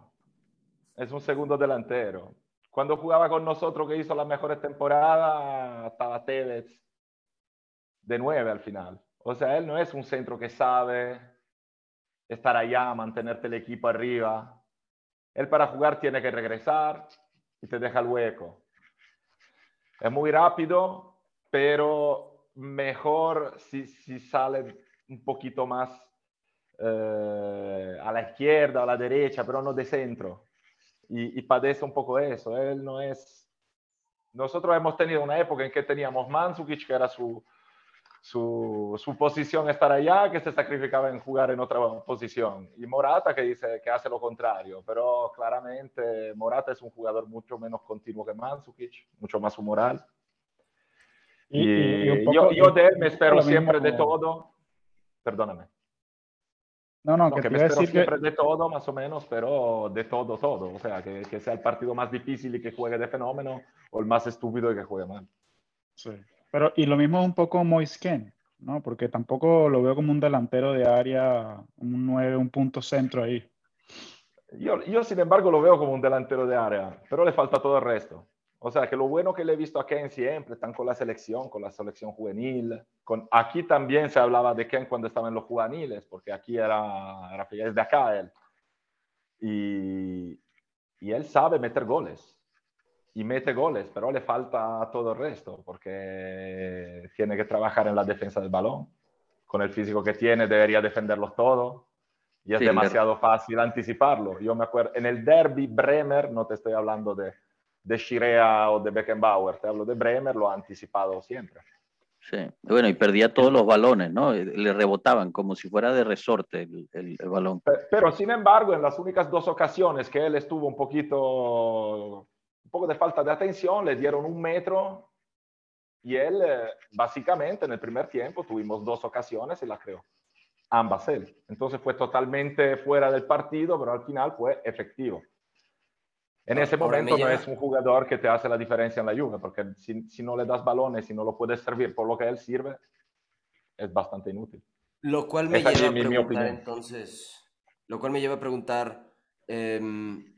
es un segundo delantero. Cuando jugaba con nosotros, que hizo las mejores temporadas, estaba Tevez de nueve al final. O sea, él no es un centro que sabe estar allá, mantenerte el equipo arriba. Él para jugar tiene que regresar y te deja el hueco. Es muy rápido, pero mejor si, si sale un poquito más eh, a la izquierda, a la derecha, pero no de centro. Y, padece un poco eso. Él no es... Nosotros hemos tenido una época en que teníamos Mansukic, que era su, su, su, posición estar allá, que se sacrificaba en jugar en otra posición. Y Morata que dice que hace lo contrario, pero claramente Morata es un jugador mucho menos continuo que Mansukic, mucho más humoral. Y, yo, yo, de él me espero siempre de todo. Perdóname. No, no, que, me espero siempre de todo, más o menos, pero de todo, todo. O sea, que, que, sea el partido más difícil y que juegue de fenómeno, o el más estúpido y que juegue mal. Sí. Pero, y lo mismo un poco Moisken, ¿no? Porque tampoco lo veo como un delantero de área, un 9, un punto centro ahí. Yo, yo, sin embargo, lo veo como un delantero de área, pero le falta todo el resto. O sea, que lo bueno que le he visto a Ken siempre, están con la selección, con la selección juvenil. Con, aquí también se hablaba de Ken cuando estaba en los juveniles, porque aquí era, era es de acá él. Y, y él sabe meter goles. Y mete goles, pero le falta todo el resto, porque tiene que trabajar en la defensa del balón. Con el físico que tiene, debería defenderlos todos. Y es demasiado fácil anticiparlo. Yo me acuerdo, en el derby Bremer, no te estoy hablando de de Shirea o de Beckenbauer, te hablo de Bremer, lo ha anticipado siempre. Sí, bueno, y perdía todos los balones, ¿no? Le rebotaban como si fuera de resorte el, el, balón. Pero, sin embargo, en las únicas dos ocasiones que él estuvo un poquito, un poco de falta de atención, le dieron un metro y él, eh, básicamente, en el primer tiempo tuvimos dos ocasiones y la creó. Ambas él. Entonces fue totalmente fuera del partido, pero al final fue efectivo. En ese momento no es un jugador que te hace la diferencia en la Juve, porque si, no le das balones y no lo puedes servir por lo que él sirve, es bastante inútil. Lo cual me lleva a preguntar, entonces, lo cual me lleva a preguntar, em,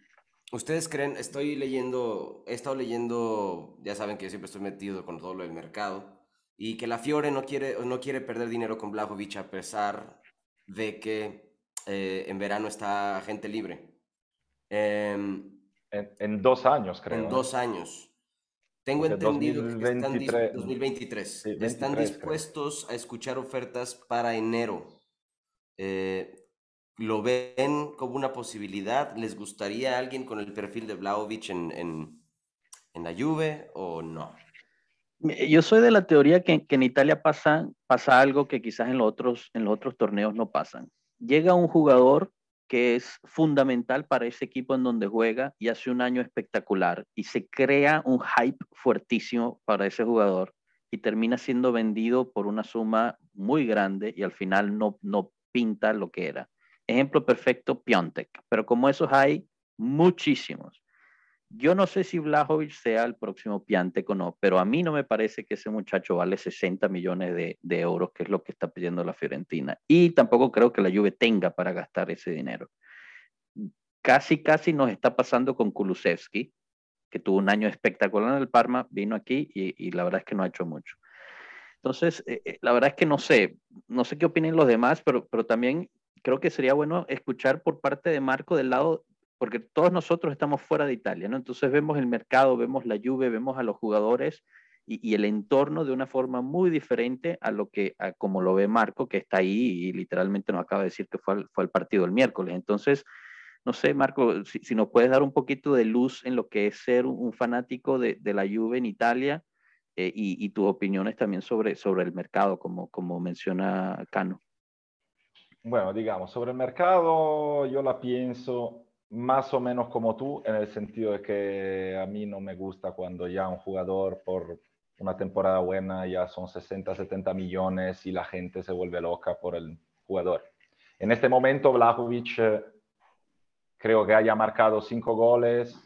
¿ustedes creen, estoy leyendo, he estado leyendo, ya saben que yo siempre estoy metido con todo lo del mercado, y que la Fiore no quiere, no quiere perder dinero con Blajovic a pesar de que eh, en verano está gente libre. Eh, en, dos años, creo. En dos años. Tengo entendido que están 2023. están dispuestos a escuchar ofertas para enero. Eh, ¿Lo ven como una posibilidad? ¿Les gustaría alguien con el perfil de Vlaovic en, en, la Juve o no? Yo soy de la teoría que, que, en Italia pasa, pasa algo que quizás en los, otros, en los otros torneos no pasan. Llega un jugador que es fundamental para ese equipo en donde juega y hace un año espectacular y se crea un hype fuertísimo para ese jugador y termina siendo vendido por una suma muy grande y al final no, no pinta lo que era. Ejemplo perfecto, Piontek, pero como esos hay muchísimos. Yo no sé si Vlahovic sea el próximo Piantek o no, pero a mí no me parece que ese muchacho vale 60 millones de, euros, que es lo que está pidiendo la Fiorentina. Y tampoco creo que la Juve tenga para gastar ese dinero. Casi, casi nos está pasando con Kulusevski, que tuvo un año espectacular en el Parma, vino aquí y, la verdad es que no ha hecho mucho. Entonces, eh, eh, la verdad es que no sé, no sé qué opinen los demás, pero, pero también creo que sería bueno escuchar por parte de Marco del lado porque todos nosotros estamos fuera de Italia, ¿no? Entonces vemos el mercado, vemos la lluvia, vemos a los jugadores y, el entorno de una forma muy diferente a lo que, como lo ve Marco, que está ahí y literalmente nos acaba de decir que fue, fue el partido el miércoles. Entonces, no sé, Marco, si, nos puedes dar un poquito de luz en lo que es ser un, fanático de, de, la Juve en Italia eh, y, y, tus opiniones también sobre, sobre el mercado, como, como menciona Cano. Bueno, digamos, sobre el mercado yo la pienso más o menos como tú, en el sentido de que a mí no me gusta cuando ya un jugador por una temporada buena ya son 60, 70 millones y la gente se vuelve loca por el jugador. En este momento, Vlahovic eh, creo que haya marcado cinco goles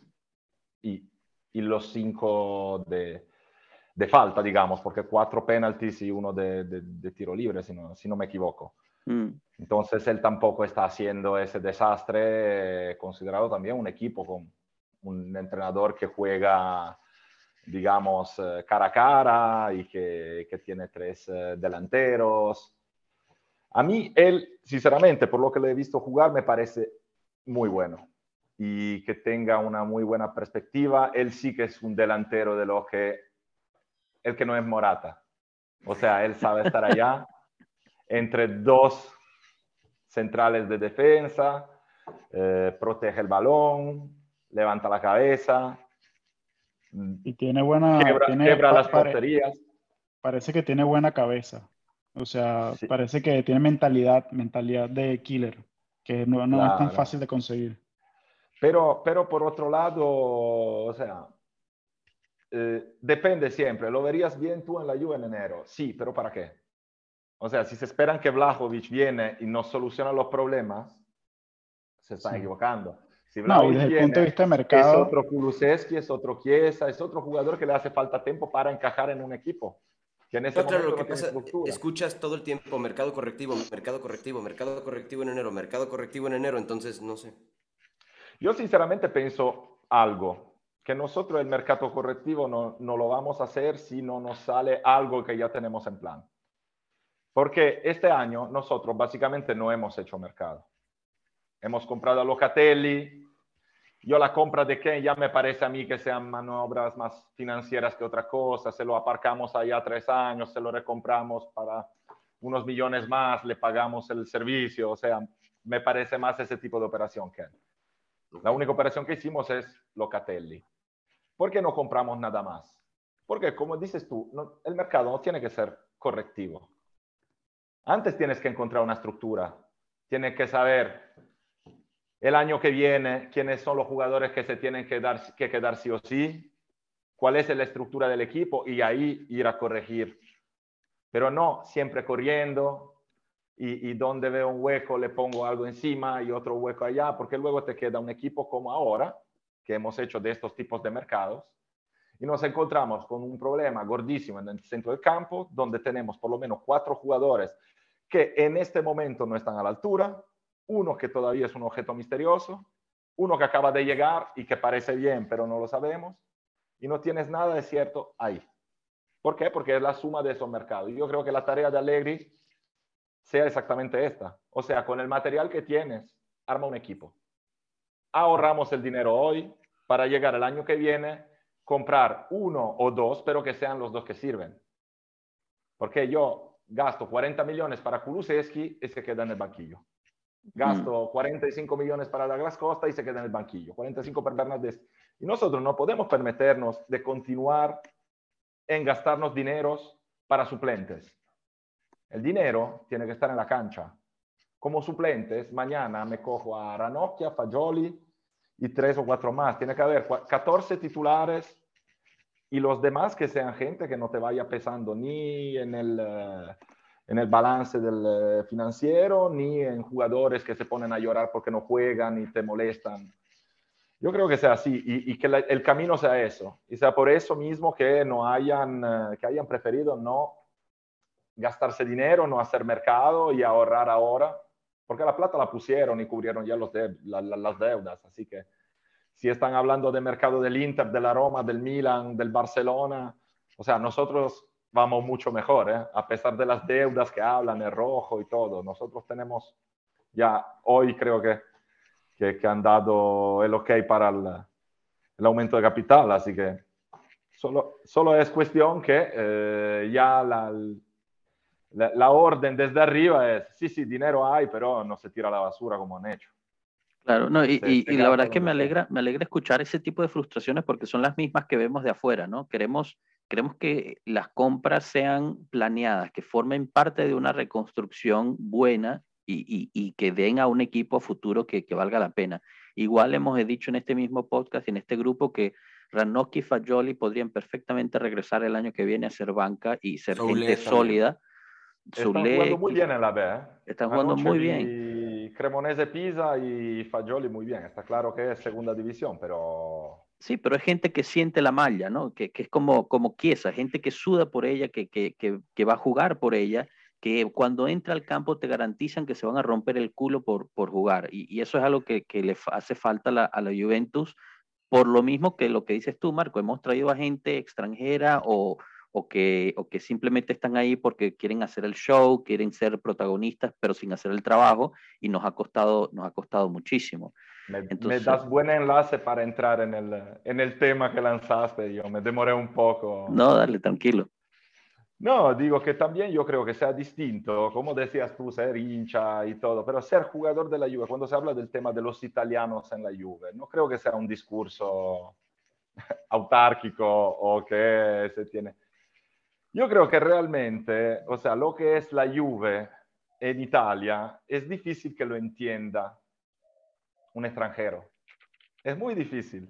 y, los cinco de, falta, digamos, porque cuatro penaltis y uno de, tiro libre, si no me equivoco. Mm. Entonces él tampoco está haciendo ese desastre, eh, considerado también un equipo con un entrenador que juega, digamos, eh, cara a cara y que, que tiene tres eh, delanteros. A mí él, sinceramente, por lo que le he visto jugar, me parece muy bueno y que tenga una muy buena perspectiva. Él sí que es un delantero de lo que, el que no es Morata. O sea, él sabe estar allá entre dos centrales de defensa, eh, protege el balón, levanta la cabeza. Y tiene buena... Quebra, las porterías. Parece que tiene buena cabeza. O sea, parece que tiene mentalidad, mentalidad de killer, que no, no es tan fácil de conseguir. Pero, pero por otro lado, o sea, eh, depende siempre. ¿Lo verías bien tú en la Juve en enero? Sí, pero ¿para qué? O sea, si se esperan que Vlahovic viene y no soluciona los problemas, se están equivocando. Si no, desde el punto de vista de mercado... Es otro Kulusevski, es otro Chiesa, es otro jugador que le hace falta tiempo para encajar en un equipo. Que en ese lo que pasa, escuchas todo el tiempo mercado correctivo, mercado correctivo, mercado correctivo en enero, mercado correctivo en enero, entonces no sé. Yo sinceramente pienso algo, que nosotros el mercado correctivo no, no lo vamos a hacer si no nos sale algo que ya tenemos en plan. Porque este año nosotros básicamente no hemos hecho mercado. Hemos comprado a Locatelli. Yo la compra de Ken ya me parece a mí que sean maniobras más financieras que otra cosa. Se lo aparcamos allá tres años, se lo recompramos para unos millones más, le pagamos el servicio. O sea, me parece más ese tipo de operación, Ken. La única operación que hicimos es Locatelli. ¿por qué no compramos nada más? Porque como dices tú, el mercado no tiene que ser correctivo. Antes tienes que encontrar una estructura, tienes que saber el año que viene quiénes son los jugadores que se tienen que, dar, que quedar sí o sí, cuál es la estructura del equipo y ahí ir a corregir. Pero no siempre corriendo y, y donde veo un hueco le pongo algo encima y otro hueco allá, porque luego te queda un equipo como ahora, que hemos hecho de estos tipos de mercados, y nos encontramos con un problema gordísimo en el centro del campo, donde tenemos por lo menos cuatro jugadores que en este momento no están a la altura, uno que todavía es un objeto misterioso, uno que acaba de llegar y que parece bien, pero no lo sabemos, y no tienes nada de cierto ahí. ¿Por qué? Porque es la suma de esos mercados. Yo creo que la tarea de Allegri sea exactamente esta. O sea, con el material que tienes, arma un equipo. Ahorramos el dinero hoy para llegar el año que viene, comprar uno o dos, pero que sean los dos que sirven. Porque yo gasto 40 millones para Kulusevski y se queda en el banquillo. Gasto 45 mm. millones para Douglas Costa y se queda en el banquillo. 45 para Bernardes. Y nosotros no podemos permitirnos de continuar en gastarnos dineros para suplentes. El dinero tiene que estar en la cancha. Como suplentes, mañana me cojo a Ranocchia, Fagioli y tres o cuatro más. Tiene que haber 14 titulares y los demás que sean gente que no te vaya pesando ni en el, eh, en el balance del eh, financiero, ni en jugadores que se ponen a llorar porque no juegan y te molestan. Yo creo que sea así y, que el camino sea eso. Y sea por eso mismo que, no hayan, eh, que hayan preferido no gastarse dinero, no hacer mercado y ahorrar ahora, porque la plata la pusieron y cubrieron ya los las deudas. Así que si están hablando de mercado del Inter, de la Roma, del Milan, del Barcelona, o sea, nosotros vamos mucho mejor, ¿eh? a pesar de las deudas que hablan, el rojo y todo. Nosotros tenemos ya hoy creo que, que, han dado el ok para el, aumento de capital, así que solo, solo es cuestión que eh, ya la, la, orden desde arriba es, sí, sí, dinero hay, pero no se tira a la basura como han hecho. Claro, no, y, y, la verdad es que me alegra, me alegra escuchar ese tipo de frustraciones porque son las mismas que vemos de afuera, ¿no? Queremos Queremos que las compras sean planeadas, que formen parte de una reconstrucción buena y, que den a un equipo futuro que, valga la pena. Igual hemos dicho en este mismo podcast y en este grupo que Ranocchi y Fagioli podrían perfectamente regresar el año que viene a ser banca y ser gente sólida. Están jugando muy bien en la B. ¿eh? Están jugando muy bien. Cremonese Pisa y Fagioli muy bien. Está claro que es segunda división, pero Sí, pero es gente que siente la malla, ¿no? Que, es como, como Chiesa, gente que suda por ella, que, que, va a jugar por ella, que cuando entra al campo te garantizan que se van a romper el culo por, por jugar. Y, eso es algo que, le hace falta a la, Juventus, por lo mismo que lo que dices tú, Marco, hemos traído a gente extranjera o, o, que, o que simplemente están ahí porque quieren hacer el show, quieren ser protagonistas, pero sin hacer el trabajo, y nos ha costado, nos ha costado muchísimo. Me, das buen enlace para entrar en el, en el tema que lanzaste. Yo me demoré un poco. No, dale, tranquilo. No, digo que también yo creo que sea distinto, como decías tú, ser hincha y todo, pero ser jugador de la Juve, cuando se habla del tema de los italianos en la Juve, no creo que sea un discurso autárquico o que se tiene. Yo creo que realmente, o sea, lo que es la Juve en Italia es difícil que lo entienda un extranjero. Es muy difícil.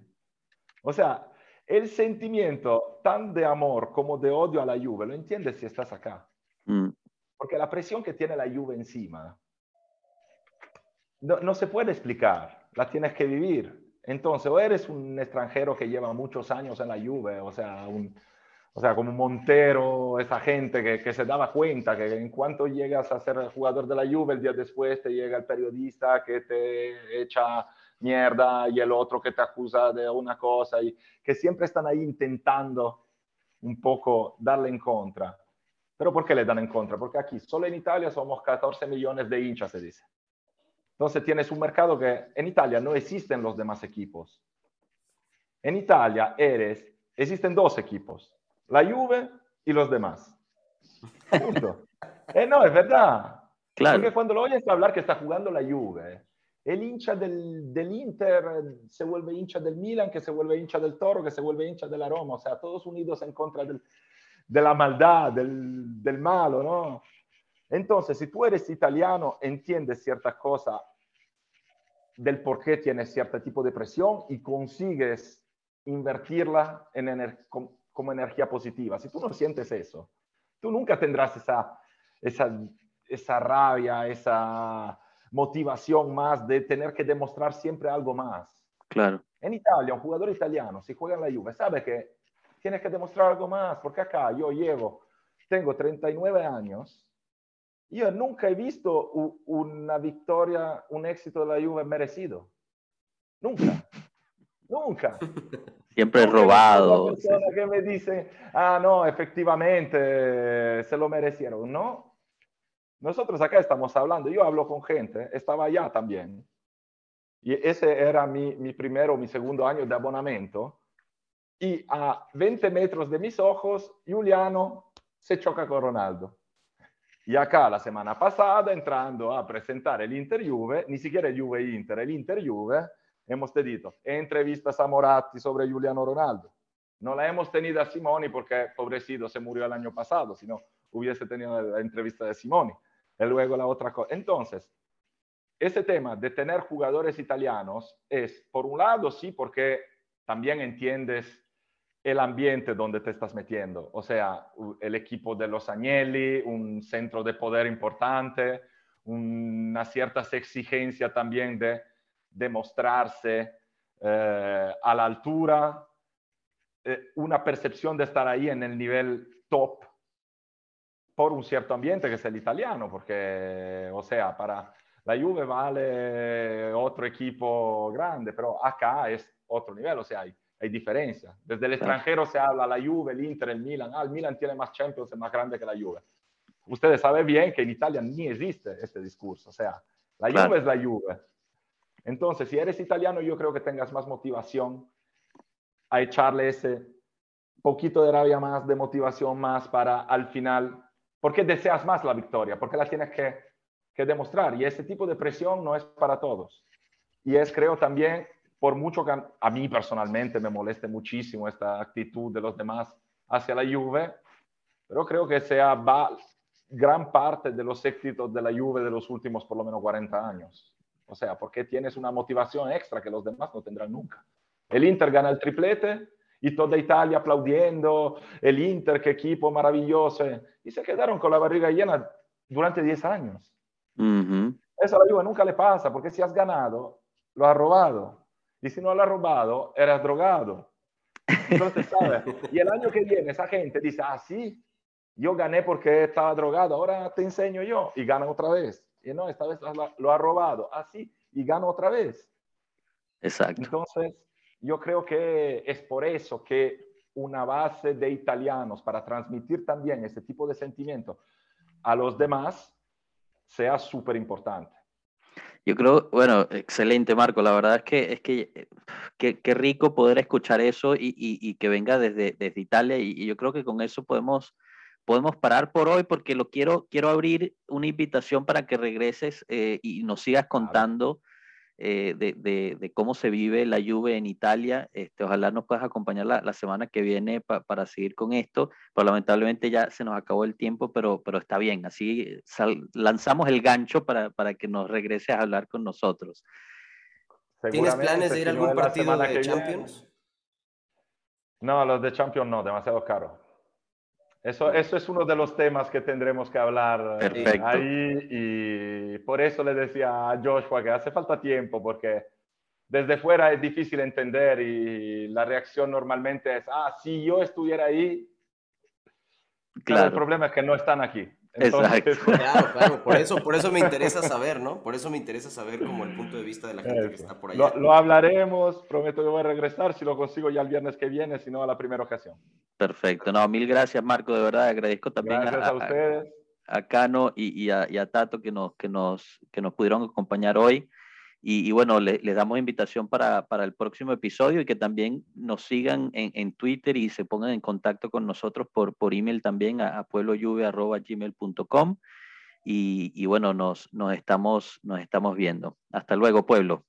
O sea, el sentimiento tan de amor como de odio a la Juve lo entiendes si estás acá. Mm. Porque la presión que tiene la Juve encima no, se puede explicar, la tienes que vivir. Entonces, o eres un extranjero que lleva muchos años en la Juve, o sea, un, o sea, como Montero, esa gente que, que, se daba cuenta que en cuanto llegas a ser jugador de la Juve, el día después te llega el periodista que te echa mierda y el otro que te acusa de una cosa y que siempre están ahí intentando un poco darle en contra. ¿Pero por qué le dan en contra? Porque aquí solo en Italia somos 14 millones de hinchas, se dice. Entonces tienes un mercado que en Italia no existen los demás equipos. En Italia eres, existen dos equipos, la Juve y los demás. Punto. eh, no, es verdad. Claro. Porque cuando lo oyes hablar que está jugando la Juve, el hincha del, del, Inter se vuelve hincha del Milan, que se vuelve hincha del Toro, que se vuelve hincha de la Roma, o sea, todos unidos en contra del, de la maldad, del, del, malo, ¿no? Entonces, si tú eres italiano, entiendes cierta cosa del por qué tienes cierto tipo de presión y consigues invertirla en como, energía positiva. Si tú no sientes eso, tú nunca tendrás esa, esa, esa rabia, esa motivación más de tener que demostrar siempre algo más. Claro. En Italia, un jugador italiano, si juega en la Juve, sabe que tiene que demostrar algo más, porque acá yo llevo, tengo 39 años, yo nunca he visto una victoria, un éxito de la Juve merecido. Nunca. Nunca. Siempre robado. Que me dice, ah, no, efectivamente se lo merecieron. No, nosotros acá estamos hablando, yo hablo con gente, estaba allá también. Y ese era mi, mi primero o mi segundo año de abonamiento. Y a 20 metros de mis ojos, Juliano se choca con Ronaldo. Y acá la semana pasada, entrando a presentar el Inter Juve, ni siquiera el Juve Inter, el Inter Juve, hemos tenido entrevistas a Moratti sobre Juliano Ronaldo. No la hemos tenido a Simoni porque pobrecito se murió el año pasado, si no hubiese tenido la entrevista de Simoni. Y luego la otra cosa. Entonces, ese tema de tener jugadores italianos es, por un lado, sí, porque también entiendes el ambiente donde te estás metiendo. O sea, el equipo de los Agnelli, un centro de poder importante, una cierta exigencia también de demostrarse eh, a la altura, eh, una percepción de estar ahí en el nivel top por un cierto ambiente que es el italiano, porque, o sea, para la Juve vale otro equipo grande, pero acá es otro nivel, o sea, hay, hay diferencia. Desde el extranjero se habla la Juve, el Inter, el Milan, ah, el Milan tiene más Champions, es más grande que la Juve. Ustedes saben bien que en Italia ni existe este discurso, o sea, la Juve es la Juve. Entonces, si eres italiano, yo creo que tengas más motivación a echarle ese poquito de rabia más, de motivación más para al final porque deseas más la victoria, porque la tienes que, demostrar. Y ese tipo de presión no es para todos. Y es, creo, también, por mucho que a mí personalmente me moleste muchísimo esta actitud de los demás hacia la Juve, pero creo que sea va, gran parte de los éxitos de la Juve de los últimos por lo menos 40 años. O sea, porque tienes una motivación extra que los demás no tendrán nunca. El Inter gana el triplete, y toda Italia aplaudiendo, el Inter, qué equipo maravilloso. Y se quedaron con la barriga llena durante 10 años. Eso a la Juve nunca le pasa, porque si has ganado, lo has robado. Y si no lo has robado, eras drogado. Entonces, ¿sabes? Y el año que viene esa gente dice, ah, sí, yo gané porque estaba drogado, ahora te enseño yo. Y gana otra vez. Y no, esta vez lo ha robado. Así, ah, y gana otra vez. Exacto. Entonces, yo creo que es por eso que una base de italianos para transmitir también ese tipo de sentimiento a los demás sea súper importante. Yo creo, bueno, excelente Marco, la verdad es que es que qué rico poder escuchar eso y, y, que venga desde, desde Italia y, yo creo que con eso podemos, podemos parar por hoy porque lo quiero, quiero abrir una invitación para que regreses eh, y nos sigas contando. Eh, de, cómo se vive la lluvia en Italia. Este, ojalá nos puedas acompañar la, semana que viene para seguir con esto. Pero lamentablemente ya se nos acabó el tiempo, pero, pero está bien. Así lanzamos el gancho para, para, que nos regreses a hablar con nosotros. ¿Tienes planes de ir a algún partido de Champions? No, los de Champions no, demasiado caro. Eso, eso es uno de los temas que tendremos que hablar eh, ahí y por eso le decía a Joshua que hace falta tiempo porque desde fuera es difícil entender y la reacción normalmente es, ah, si yo estuviera ahí, claro. el problema es que no están aquí. Exacto. Claro, claro, por eso, por eso me interesa saber, ¿no? Por eso me interesa saber como el punto de vista de la gente que está por allá. Lo, lo, hablaremos, prometo que voy a regresar, si lo consigo ya el viernes que viene, si no a la primera ocasión. Perfecto. No, mil gracias, Marco. De verdad, agradezco también a, ustedes. A, Cano y, a, Tato que nos, que, nos, que nos pudieron acompañar hoy. Y, bueno, les damos invitación para, el próximo episodio y que también nos sigan en, Twitter y se pongan en contacto con nosotros por, por email también a, a puebloyuve.gmail.com. y, bueno, nos, nos, estamos, nos estamos viendo. Hasta luego, pueblo.